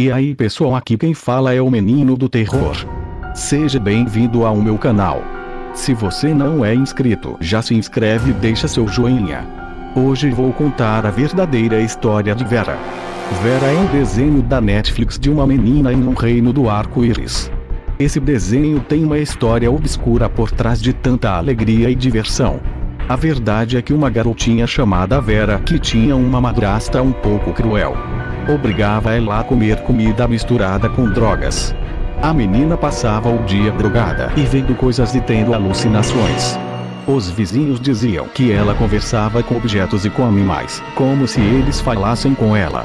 E aí pessoal aqui quem fala é o menino do terror. Seja bem-vindo ao meu canal. Se você não é inscrito, já se inscreve e deixa seu joinha. Hoje vou contar a verdadeira história de Vera. Vera é um desenho da Netflix de uma menina em um reino do arco-íris. Esse desenho tem uma história obscura por trás de tanta alegria e diversão. A verdade é que uma garotinha chamada Vera, que tinha uma madrasta um pouco cruel, obrigava ela a comer comida misturada com drogas. A menina passava o dia drogada e vendo coisas e tendo alucinações. Os vizinhos diziam que ela conversava com objetos e com animais, como se eles falassem com ela.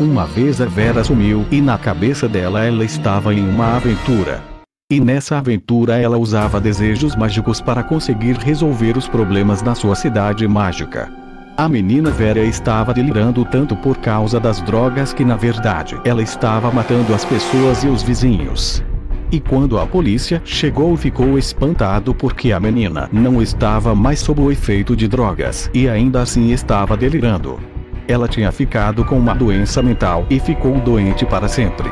Uma vez a Vera sumiu e na cabeça dela ela estava em uma aventura. E nessa aventura ela usava desejos mágicos para conseguir resolver os problemas na sua cidade mágica. A menina Vera estava delirando tanto por causa das drogas que na verdade ela estava matando as pessoas e os vizinhos. E quando a polícia chegou ficou espantado porque a menina não estava mais sob o efeito de drogas e ainda assim estava delirando. Ela tinha ficado com uma doença mental e ficou doente para sempre.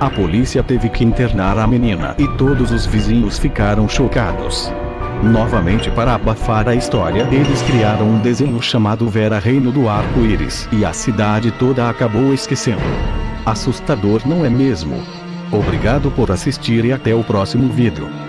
A polícia teve que internar a menina e todos os vizinhos ficaram chocados. Novamente para abafar a história, eles criaram um desenho chamado Vera Reino do Arco-Íris e a cidade toda acabou esquecendo. Assustador não é mesmo? Obrigado por assistir e até o próximo vídeo.